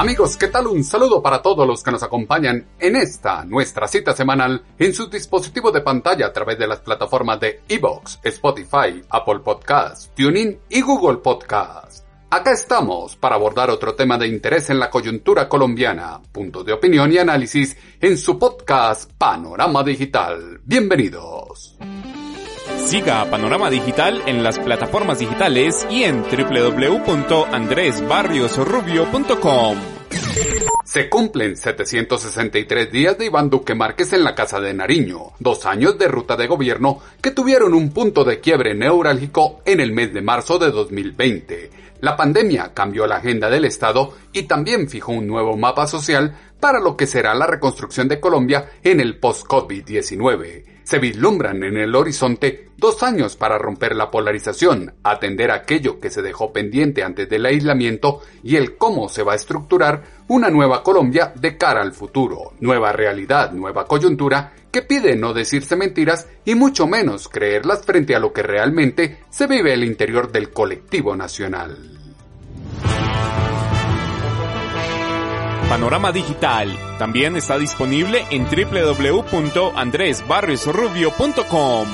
Amigos, ¿qué tal? Un saludo para todos los que nos acompañan en esta, nuestra cita semanal, en su dispositivo de pantalla a través de las plataformas de Evox, Spotify, Apple Podcasts, TuneIn y Google Podcasts. Acá estamos para abordar otro tema de interés en la coyuntura colombiana, punto de opinión y análisis en su podcast Panorama Digital. Bienvenidos. Siga Panorama Digital en las plataformas digitales y en www.andresbarriosrubio.com. Se cumplen 763 días de Iván Duque Márquez en la Casa de Nariño, dos años de ruta de gobierno que tuvieron un punto de quiebre neurálgico en el mes de marzo de 2020. La pandemia cambió la agenda del Estado y también fijó un nuevo mapa social para lo que será la reconstrucción de Colombia en el post-COVID-19. Se vislumbran en el horizonte dos años para romper la polarización, atender aquello que se dejó pendiente antes del aislamiento y el cómo se va a estructurar una nueva Colombia de cara al futuro, nueva realidad, nueva coyuntura que pide no decirse mentiras y mucho menos creerlas frente a lo que realmente se vive el interior del colectivo nacional. Panorama Digital también está disponible en www.andresbarriosrubio.com.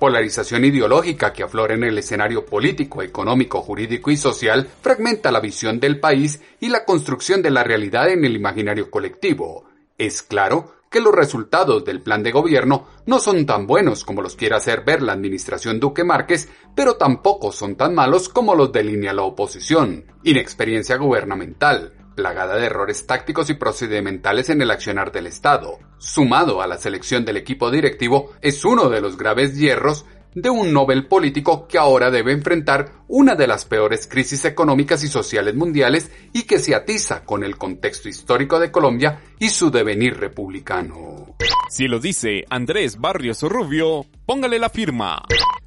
Polarización ideológica que aflora en el escenario político, económico, jurídico y social fragmenta la visión del país y la construcción de la realidad en el imaginario colectivo. Es claro que los resultados del plan de gobierno no son tan buenos como los quiere hacer ver la administración Duque Márquez, pero tampoco son tan malos como los delinea la oposición. Inexperiencia gubernamental, plagada de errores tácticos y procedimentales en el accionar del Estado, sumado a la selección del equipo directivo, es uno de los graves hierros de un Nobel político que ahora debe enfrentar una de las peores crisis económicas y sociales mundiales y que se atiza con el contexto histórico de Colombia y su devenir republicano. Si lo dice Andrés Barrios Rubio, póngale la firma.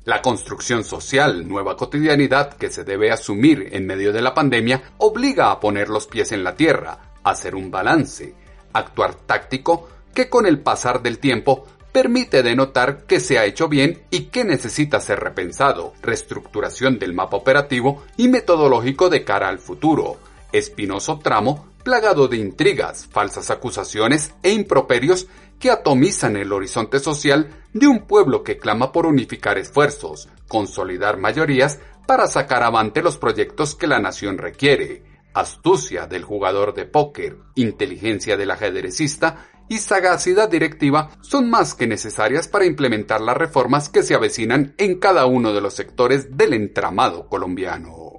La construcción social, nueva cotidianidad que se debe asumir en medio de la pandemia, obliga a poner los pies en la tierra, hacer un balance, actuar táctico que con el pasar del tiempo permite denotar que se ha hecho bien y que necesita ser repensado, reestructuración del mapa operativo y metodológico de cara al futuro, espinoso tramo plagado de intrigas, falsas acusaciones e improperios que atomizan el horizonte social de un pueblo que clama por unificar esfuerzos, consolidar mayorías para sacar avante los proyectos que la nación requiere, astucia del jugador de póker, inteligencia del ajedrecista y sagacidad directiva son más que necesarias para implementar las reformas que se avecinan en cada uno de los sectores del entramado colombiano.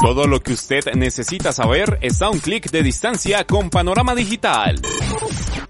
Todo lo que usted necesita saber está a un clic de distancia con Panorama Digital.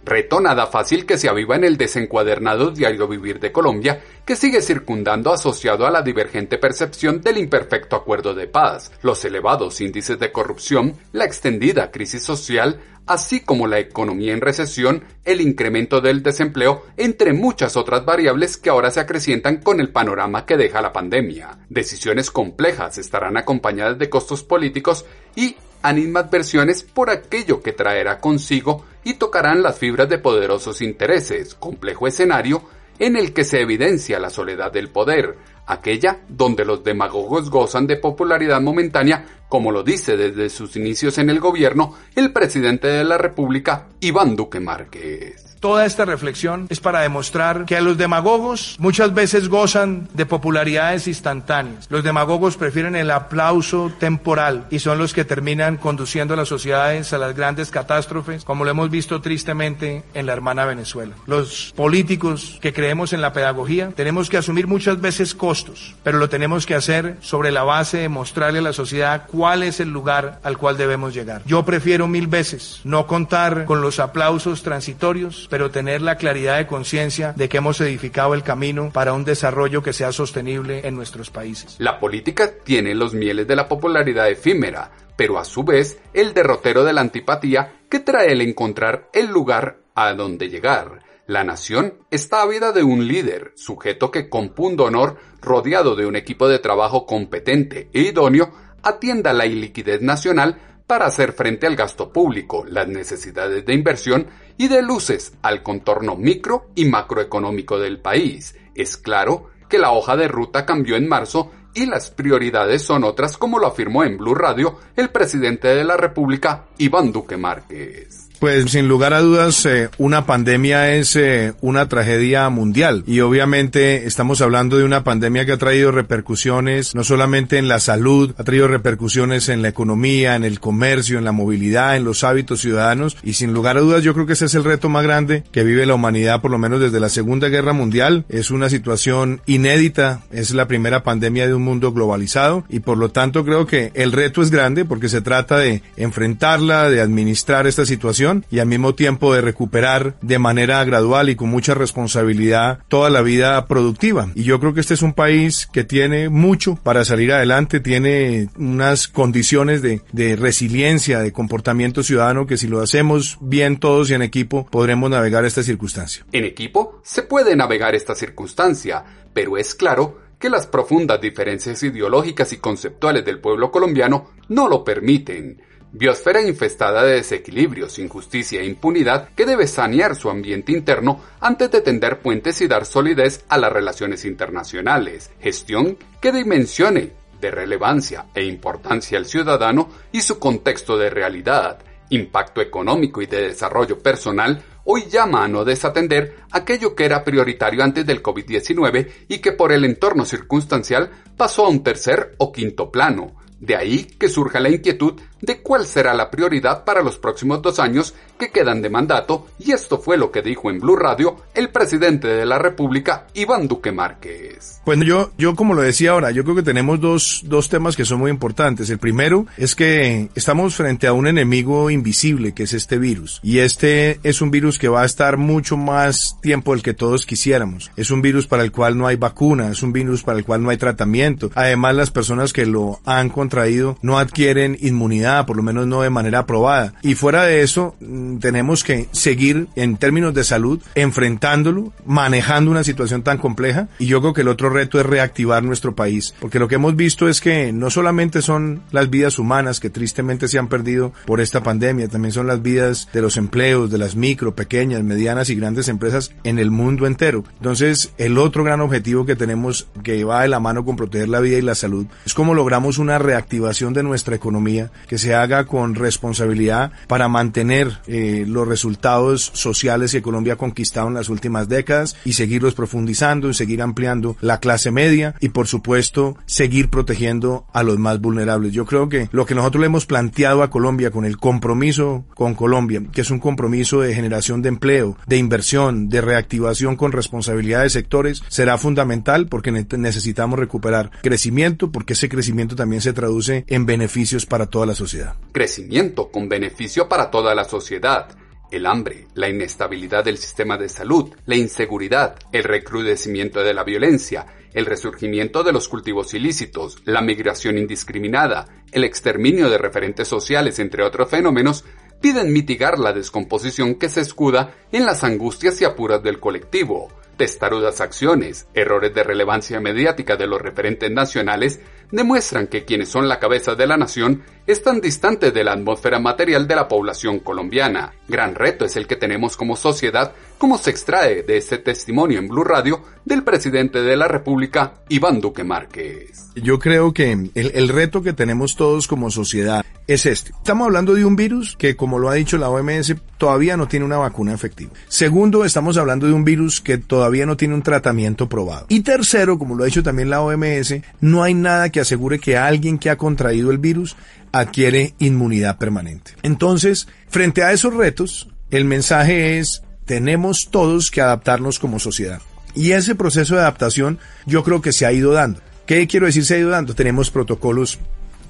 Reto nada fácil que se aviva en el desencuadernado diario vivir de Colombia, que sigue circundando asociado a la divergente percepción del imperfecto acuerdo de paz, los elevados índices de corrupción, la extendida crisis social, así como la economía en recesión, el incremento del desempleo, entre muchas otras variables que ahora se acrecientan con el panorama que deja la pandemia. Decisiones complejas estarán acompañadas de costos políticos y animadversiones por aquello que traerá consigo y tocarán las fibras de poderosos intereses, complejo escenario en el que se evidencia la soledad del poder, aquella donde los demagogos gozan de popularidad momentánea, como lo dice desde sus inicios en el gobierno el presidente de la República, Iván Duque Márquez. Toda esta reflexión es para demostrar que los demagogos muchas veces gozan de popularidades instantáneas. Los demagogos prefieren el aplauso temporal y son los que terminan conduciendo a las sociedades a las grandes catástrofes, como lo hemos visto tristemente en la hermana Venezuela. Los políticos que creemos en la pedagogía tenemos que asumir muchas veces costos, pero lo tenemos que hacer sobre la base de mostrarle a la sociedad cuál es el lugar al cual debemos llegar. Yo prefiero mil veces no contar con los aplausos transitorios pero tener la claridad de conciencia de que hemos edificado el camino para un desarrollo que sea sostenible en nuestros países. La política tiene los mieles de la popularidad efímera, pero a su vez el derrotero de la antipatía que trae el encontrar el lugar a donde llegar. La nación está ávida de un líder, sujeto que con punto honor, rodeado de un equipo de trabajo competente e idóneo, atienda la iliquidez nacional para hacer frente al gasto público, las necesidades de inversión y de luces al contorno micro y macroeconómico del país. Es claro que la hoja de ruta cambió en marzo y las prioridades son otras como lo afirmó en Blue Radio el presidente de la República, Iván Duque Márquez. Pues sin lugar a dudas, eh, una pandemia es eh, una tragedia mundial. Y obviamente estamos hablando de una pandemia que ha traído repercusiones no solamente en la salud, ha traído repercusiones en la economía, en el comercio, en la movilidad, en los hábitos ciudadanos. Y sin lugar a dudas yo creo que ese es el reto más grande que vive la humanidad por lo menos desde la Segunda Guerra Mundial. Es una situación inédita, es la primera pandemia de un mundo globalizado. Y por lo tanto creo que el reto es grande porque se trata de enfrentarla, de administrar esta situación y al mismo tiempo de recuperar de manera gradual y con mucha responsabilidad toda la vida productiva. Y yo creo que este es un país que tiene mucho para salir adelante, tiene unas condiciones de, de resiliencia, de comportamiento ciudadano que si lo hacemos bien todos y en equipo podremos navegar esta circunstancia. En equipo se puede navegar esta circunstancia, pero es claro que las profundas diferencias ideológicas y conceptuales del pueblo colombiano no lo permiten biosfera infestada de desequilibrios, injusticia e impunidad que debe sanear su ambiente interno antes de tender puentes y dar solidez a las relaciones internacionales, gestión que dimensione de relevancia e importancia al ciudadano y su contexto de realidad, impacto económico y de desarrollo personal, hoy llama a no desatender aquello que era prioritario antes del COVID-19 y que por el entorno circunstancial pasó a un tercer o quinto plano, de ahí que surja la inquietud de cuál será la prioridad para los próximos dos años que quedan de mandato y esto fue lo que dijo en Blue Radio el presidente de la República, Iván Duque Márquez. Bueno, yo, yo como lo decía ahora, yo creo que tenemos dos, dos temas que son muy importantes. El primero es que estamos frente a un enemigo invisible que es este virus y este es un virus que va a estar mucho más tiempo del que todos quisiéramos. Es un virus para el cual no hay vacuna, es un virus para el cual no hay tratamiento. Además, las personas que lo han contraído no adquieren inmunidad, por lo menos no de manera aprobada. Y fuera de eso, mm, tenemos que seguir en términos de salud enfrentándolo, manejando una situación tan compleja. Y yo creo que el otro reto es reactivar nuestro país, porque lo que hemos visto es que no solamente son las vidas humanas que tristemente se han perdido por esta pandemia, también son las vidas de los empleos, de las micro, pequeñas, medianas y grandes empresas en el mundo entero. Entonces, el otro gran objetivo que tenemos que va de la mano con proteger la vida y la salud es cómo logramos una reactivación de nuestra economía que se haga con responsabilidad para mantener eh, los resultados sociales que Colombia ha conquistado en las últimas décadas y seguirlos profundizando y seguir ampliando la clase media y por supuesto seguir protegiendo a los más vulnerables. Yo creo que lo que nosotros le hemos planteado a Colombia con el compromiso con Colombia, que es un compromiso de generación de empleo, de inversión, de reactivación con responsabilidad de sectores, será fundamental porque necesitamos recuperar crecimiento porque ese crecimiento también se traduce en beneficios para toda la sociedad. Crecimiento con beneficio para toda la sociedad. El hambre, la inestabilidad del sistema de salud, la inseguridad, el recrudecimiento de la violencia, el resurgimiento de los cultivos ilícitos, la migración indiscriminada, el exterminio de referentes sociales, entre otros fenómenos, piden mitigar la descomposición que se escuda en las angustias y apuras del colectivo. Testarudas acciones, errores de relevancia mediática de los referentes nacionales demuestran que quienes son la cabeza de la nación están distantes de la atmósfera material de la población colombiana. Gran reto es el que tenemos como sociedad, como se extrae de este testimonio en Blue Radio del presidente de la República, Iván Duque Márquez. Yo creo que el, el reto que tenemos todos como sociedad es este. Estamos hablando de un virus que, como lo ha dicho la OMS, todavía no tiene una vacuna efectiva. Segundo, estamos hablando de un virus que todavía no tiene un tratamiento probado. Y tercero, como lo ha dicho también la OMS, no hay nada que asegure que alguien que ha contraído el virus adquiere inmunidad permanente. Entonces, frente a esos retos, el mensaje es, tenemos todos que adaptarnos como sociedad. Y ese proceso de adaptación yo creo que se ha ido dando. ¿Qué quiero decir se ha ido dando? Tenemos protocolos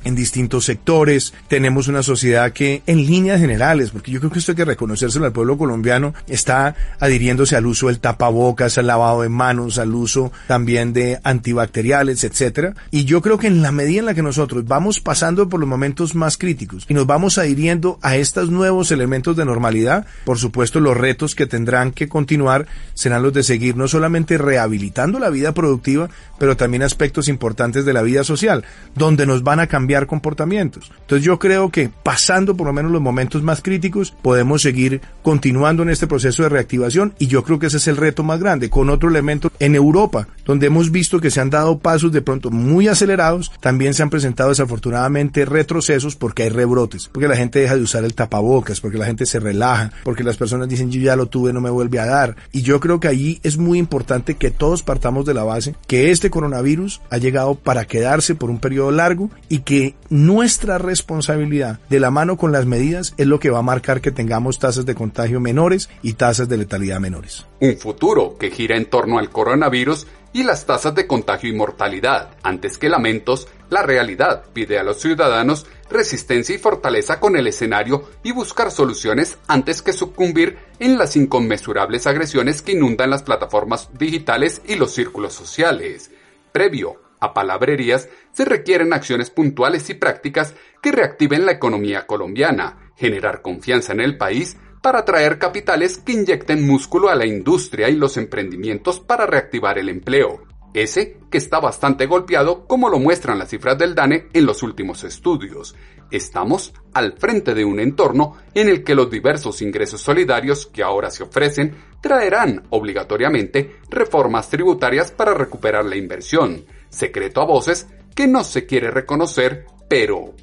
en distintos sectores, tenemos una sociedad que en líneas generales, porque yo creo que esto hay que reconocérselo al pueblo colombiano, está adhiriéndose al uso del tapabocas, al lavado de manos, al uso también de antibacteriales, etcétera. Y yo creo que en la medida en la que nosotros vamos pasando por los momentos más críticos y nos vamos adhiriendo a estos nuevos elementos de normalidad, por supuesto los retos que tendrán que continuar serán los de seguir no solamente rehabilitando la vida productiva, pero también aspectos importantes de la vida social, donde nos van a cambiar comportamientos. Entonces yo creo que pasando por lo menos los momentos más críticos, podemos seguir continuando en este proceso de reactivación y yo creo que ese es el reto más grande, con otro elemento en Europa, donde hemos visto que se han dado pasos de pronto muy acelerados, también se han presentado desafortunadamente retrocesos porque hay rebrotes, porque la gente deja de usar el tapabocas, porque la gente se relaja, porque las personas dicen yo ya lo tuve, no me vuelve a dar. Y yo creo que allí es muy importante que todos partamos de la base que este coronavirus ha llegado para quedarse por un periodo largo y que nuestra responsabilidad de la mano con las medidas es lo que va a marcar que tengamos tasas de contagio menores y tasas de letalidad menores. Un futuro que gira en torno al coronavirus y las tasas de contagio y mortalidad. Antes que lamentos, la realidad pide a los ciudadanos resistencia y fortaleza con el escenario y buscar soluciones antes que sucumbir en las inconmensurables agresiones que inundan las plataformas digitales y los círculos sociales. Previo a palabrerías, se requieren acciones puntuales y prácticas que reactiven la economía colombiana, generar confianza en el país, para atraer capitales que inyecten músculo a la industria y los emprendimientos para reactivar el empleo, ese que está bastante golpeado como lo muestran las cifras del DANE en los últimos estudios. Estamos al frente de un entorno en el que los diversos ingresos solidarios que ahora se ofrecen traerán obligatoriamente reformas tributarias para recuperar la inversión, secreto a voces que no se quiere reconocer, pero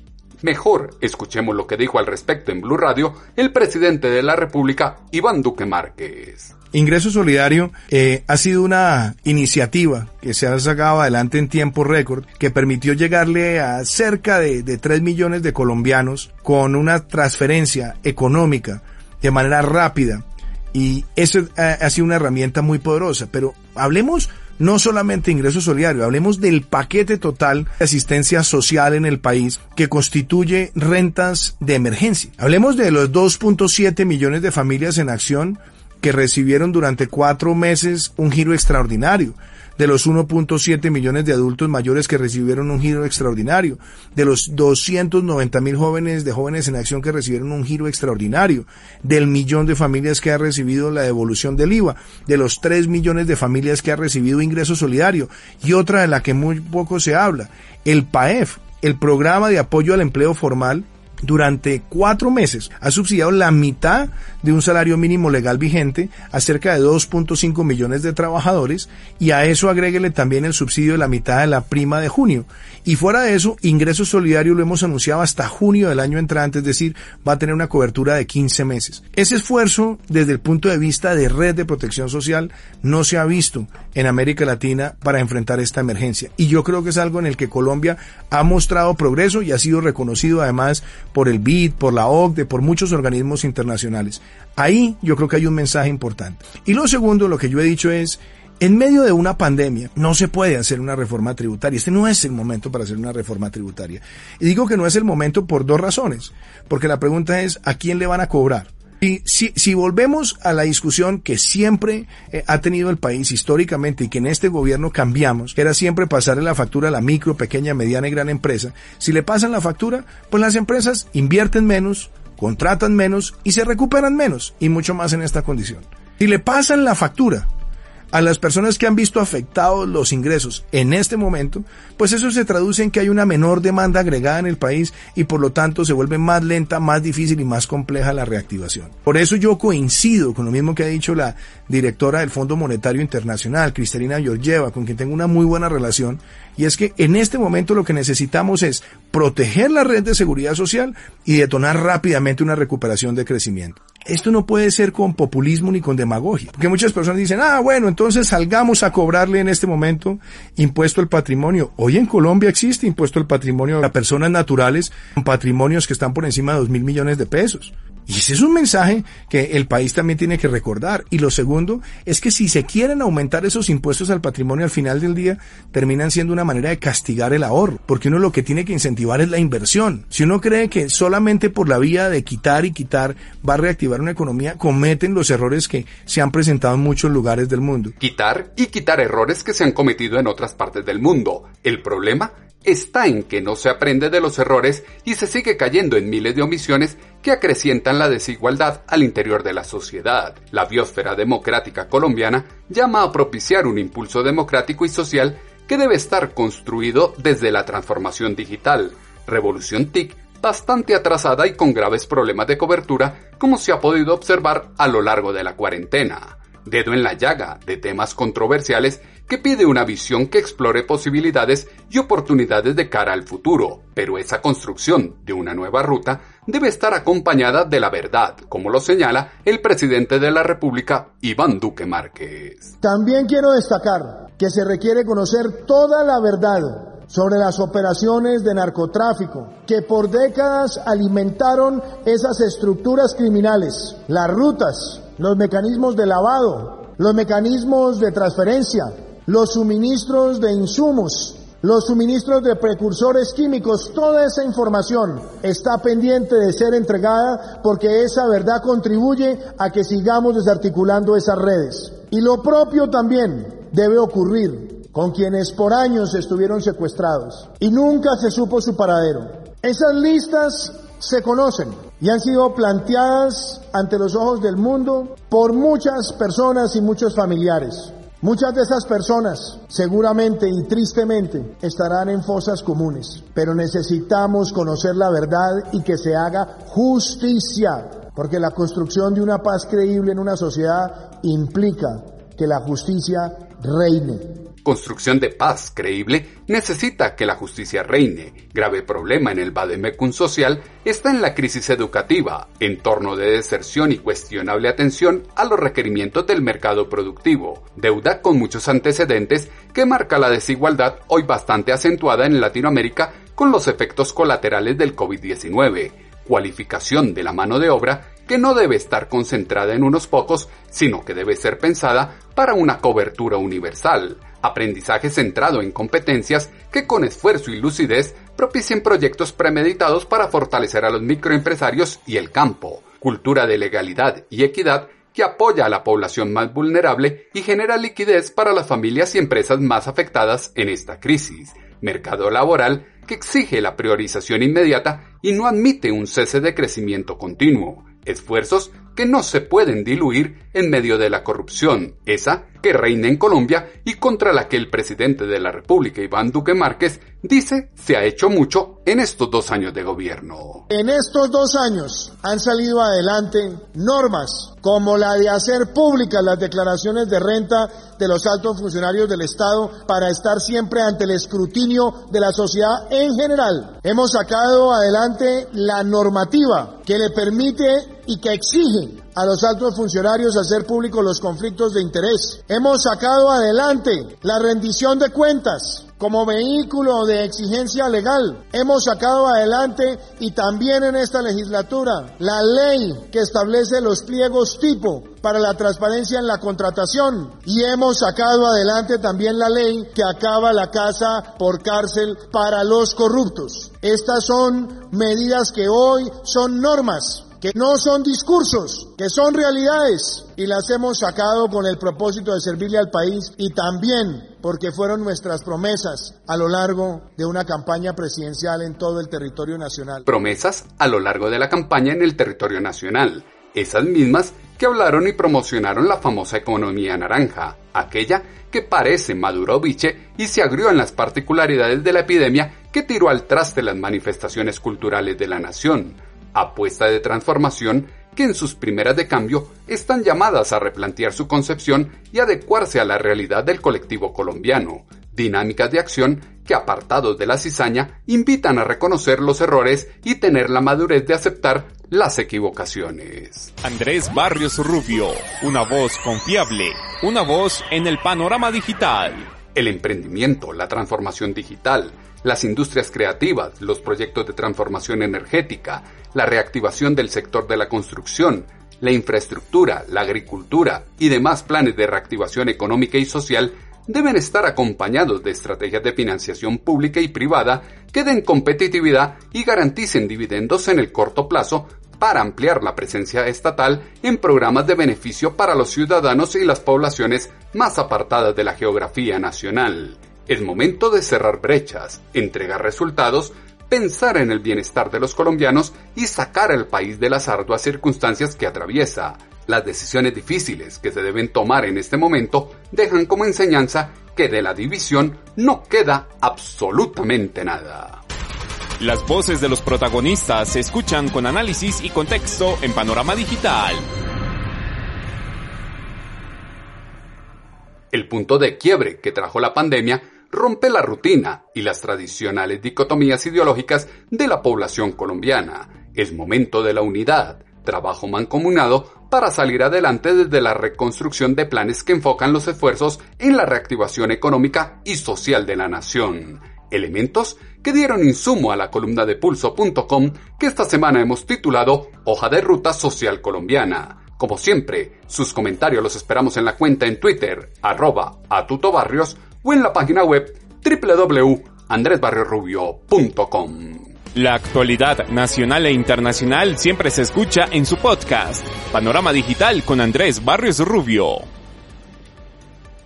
Mejor escuchemos lo que dijo al respecto en Blue Radio el presidente de la República, Iván Duque Márquez. Ingreso Solidario eh, ha sido una iniciativa que se ha sacado adelante en tiempo récord, que permitió llegarle a cerca de, de 3 millones de colombianos con una transferencia económica de manera rápida. Y eso ha sido una herramienta muy poderosa. Pero hablemos no solamente ingreso solidario, hablemos del paquete total de asistencia social en el país que constituye rentas de emergencia. Hablemos de los 2.7 millones de familias en acción que recibieron durante cuatro meses un giro extraordinario de los 1.7 millones de adultos mayores que recibieron un giro extraordinario, de los 290 mil jóvenes de jóvenes en acción que recibieron un giro extraordinario, del millón de familias que ha recibido la devolución del IVA, de los 3 millones de familias que ha recibido ingreso solidario y otra de la que muy poco se habla, el PAEF, el programa de apoyo al empleo formal durante cuatro meses ha subsidiado la mitad de un salario mínimo legal vigente a cerca de 2.5 millones de trabajadores y a eso agréguele también el subsidio de la mitad de la prima de junio. Y fuera de eso, ingreso solidario lo hemos anunciado hasta junio del año entrante, es decir, va a tener una cobertura de 15 meses. Ese esfuerzo, desde el punto de vista de red de protección social, no se ha visto en América Latina para enfrentar esta emergencia. Y yo creo que es algo en el que Colombia ha mostrado progreso y ha sido reconocido además por el BID, por la OCDE, por muchos organismos internacionales. Ahí yo creo que hay un mensaje importante. Y lo segundo, lo que yo he dicho es, en medio de una pandemia no se puede hacer una reforma tributaria. Este no es el momento para hacer una reforma tributaria. Y digo que no es el momento por dos razones. Porque la pregunta es, ¿a quién le van a cobrar? Y si, si volvemos a la discusión que siempre eh, ha tenido el país históricamente y que en este gobierno cambiamos, que era siempre pasarle la factura a la micro, pequeña, mediana y gran empresa, si le pasan la factura, pues las empresas invierten menos, contratan menos y se recuperan menos, y mucho más en esta condición. Si le pasan la factura a las personas que han visto afectados los ingresos en este momento, pues eso se traduce en que hay una menor demanda agregada en el país y por lo tanto se vuelve más lenta, más difícil y más compleja la reactivación. Por eso yo coincido con lo mismo que ha dicho la directora del Fondo Monetario Internacional, Cristalina Georgieva, con quien tengo una muy buena relación, y es que en este momento lo que necesitamos es proteger la red de seguridad social y detonar rápidamente una recuperación de crecimiento. Esto no puede ser con populismo ni con demagogia. Porque muchas personas dicen, ah, bueno, entonces salgamos a cobrarle en este momento impuesto al patrimonio. Hoy en Colombia existe impuesto al patrimonio a personas naturales con patrimonios que están por encima de dos mil millones de pesos. Y ese es un mensaje que el país también tiene que recordar. Y lo segundo es que si se quieren aumentar esos impuestos al patrimonio al final del día, terminan siendo una manera de castigar el ahorro, porque uno lo que tiene que incentivar es la inversión. Si uno cree que solamente por la vía de quitar y quitar va a reactivar una economía, cometen los errores que se han presentado en muchos lugares del mundo. Quitar y quitar errores que se han cometido en otras partes del mundo. El problema está en que no se aprende de los errores y se sigue cayendo en miles de omisiones que acrecientan la desigualdad al interior de la sociedad. La biosfera democrática colombiana llama a propiciar un impulso democrático y social que debe estar construido desde la transformación digital, revolución TIC, bastante atrasada y con graves problemas de cobertura, como se ha podido observar a lo largo de la cuarentena. Dedo en la llaga de temas controversiales que pide una visión que explore posibilidades y oportunidades de cara al futuro, pero esa construcción de una nueva ruta debe estar acompañada de la verdad, como lo señala el presidente de la República, Iván Duque Márquez. También quiero destacar que se requiere conocer toda la verdad sobre las operaciones de narcotráfico que por décadas alimentaron esas estructuras criminales, las rutas, los mecanismos de lavado, los mecanismos de transferencia, los suministros de insumos, los suministros de precursores químicos, toda esa información está pendiente de ser entregada porque esa verdad contribuye a que sigamos desarticulando esas redes. Y lo propio también debe ocurrir con quienes por años estuvieron secuestrados y nunca se supo su paradero. Esas listas se conocen y han sido planteadas ante los ojos del mundo por muchas personas y muchos familiares. Muchas de esas personas seguramente y tristemente estarán en fosas comunes, pero necesitamos conocer la verdad y que se haga justicia, porque la construcción de una paz creíble en una sociedad implica que la justicia reine construcción de paz creíble necesita que la justicia reine. Grave problema en el Bademecum social está en la crisis educativa, entorno de deserción y cuestionable atención a los requerimientos del mercado productivo, deuda con muchos antecedentes que marca la desigualdad hoy bastante acentuada en Latinoamérica con los efectos colaterales del COVID-19, cualificación de la mano de obra que no debe estar concentrada en unos pocos, sino que debe ser pensada para una cobertura universal, aprendizaje centrado en competencias que con esfuerzo y lucidez propicien proyectos premeditados para fortalecer a los microempresarios y el campo, cultura de legalidad y equidad que apoya a la población más vulnerable y genera liquidez para las familias y empresas más afectadas en esta crisis, mercado laboral que exige la priorización inmediata y no admite un cese de crecimiento continuo, esfuerzos que no se pueden diluir en medio de la corrupción, esa que reina en Colombia y contra la que el presidente de la República, Iván Duque Márquez, dice se ha hecho mucho en estos dos años de gobierno. En estos dos años han salido adelante normas como la de hacer públicas las declaraciones de renta de los altos funcionarios del Estado para estar siempre ante el escrutinio de la sociedad en general. Hemos sacado adelante la normativa que le permite y que exige a los altos funcionarios hacer públicos los conflictos de interés. Hemos sacado adelante la rendición de cuentas como vehículo de exigencia legal. Hemos sacado adelante y también en esta legislatura la ley que establece los pliegos tipo para la transparencia en la contratación y hemos sacado adelante también la ley que acaba la casa por cárcel para los corruptos. Estas son medidas que hoy son normas que no son discursos, que son realidades y las hemos sacado con el propósito de servirle al país y también porque fueron nuestras promesas a lo largo de una campaña presidencial en todo el territorio nacional. Promesas a lo largo de la campaña en el territorio nacional, esas mismas que hablaron y promocionaron la famosa economía naranja, aquella que parece Maduro biche y se agrió en las particularidades de la epidemia que tiró al traste las manifestaciones culturales de la nación apuesta de transformación que en sus primeras de cambio están llamadas a replantear su concepción y adecuarse a la realidad del colectivo colombiano, dinámicas de acción que apartados de la cizaña invitan a reconocer los errores y tener la madurez de aceptar las equivocaciones. Andrés Barrios Rubio, una voz confiable, una voz en el panorama digital. El emprendimiento, la transformación digital, las industrias creativas, los proyectos de transformación energética, la reactivación del sector de la construcción, la infraestructura, la agricultura y demás planes de reactivación económica y social deben estar acompañados de estrategias de financiación pública y privada que den competitividad y garanticen dividendos en el corto plazo para ampliar la presencia estatal en programas de beneficio para los ciudadanos y las poblaciones más apartadas de la geografía nacional. Es momento de cerrar brechas, entregar resultados, pensar en el bienestar de los colombianos y sacar al país de las arduas circunstancias que atraviesa. Las decisiones difíciles que se deben tomar en este momento dejan como enseñanza que de la división no queda absolutamente nada. Las voces de los protagonistas se escuchan con análisis y contexto en Panorama Digital. El punto de quiebre que trajo la pandemia rompe la rutina y las tradicionales dicotomías ideológicas de la población colombiana. Es momento de la unidad, trabajo mancomunado para salir adelante desde la reconstrucción de planes que enfocan los esfuerzos en la reactivación económica y social de la nación. Elementos que dieron insumo a la columna de pulso.com que esta semana hemos titulado Hoja de Ruta Social Colombiana. Como siempre, sus comentarios los esperamos en la cuenta en Twitter, arroba atutobarrios o en la página web www.andresbarriorubio.com. La actualidad nacional e internacional siempre se escucha en su podcast, Panorama Digital con Andrés Barrios Rubio.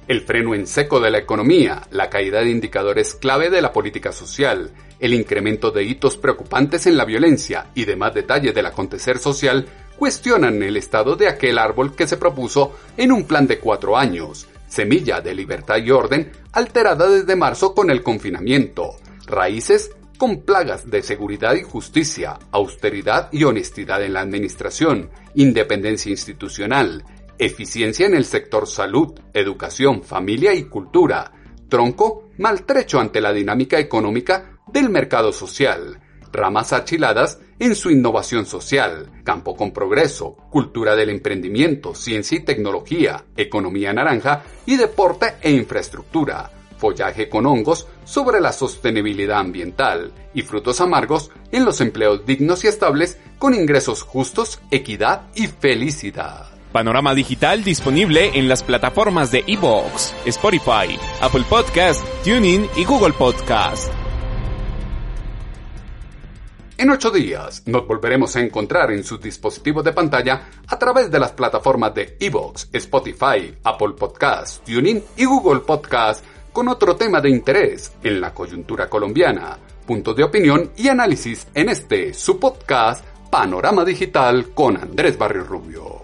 El freno en seco de la economía, la caída de indicadores clave de la política social, el incremento de hitos preocupantes en la violencia y demás detalles del acontecer social cuestionan el estado de aquel árbol que se propuso en un plan de cuatro años, semilla de libertad y orden, alterada desde marzo con el confinamiento, raíces con plagas de seguridad y justicia, austeridad y honestidad en la administración, independencia institucional, eficiencia en el sector salud, educación, familia y cultura, tronco maltrecho ante la dinámica económica del mercado social, ramas achiladas en su innovación social, campo con progreso, cultura del emprendimiento, ciencia y tecnología, economía naranja y deporte e infraestructura, follaje con hongos sobre la sostenibilidad ambiental y frutos amargos en los empleos dignos y estables con ingresos justos, equidad y felicidad. Panorama Digital disponible en las plataformas de Evox, Spotify, Apple Podcast, TuneIn y Google Podcast. En ocho días nos volveremos a encontrar en sus dispositivos de pantalla a través de las plataformas de Evox, Spotify, Apple Podcast, TuneIn y Google Podcast con otro tema de interés en la coyuntura colombiana, puntos de opinión y análisis en este su podcast Panorama Digital con Andrés Barrio Rubio.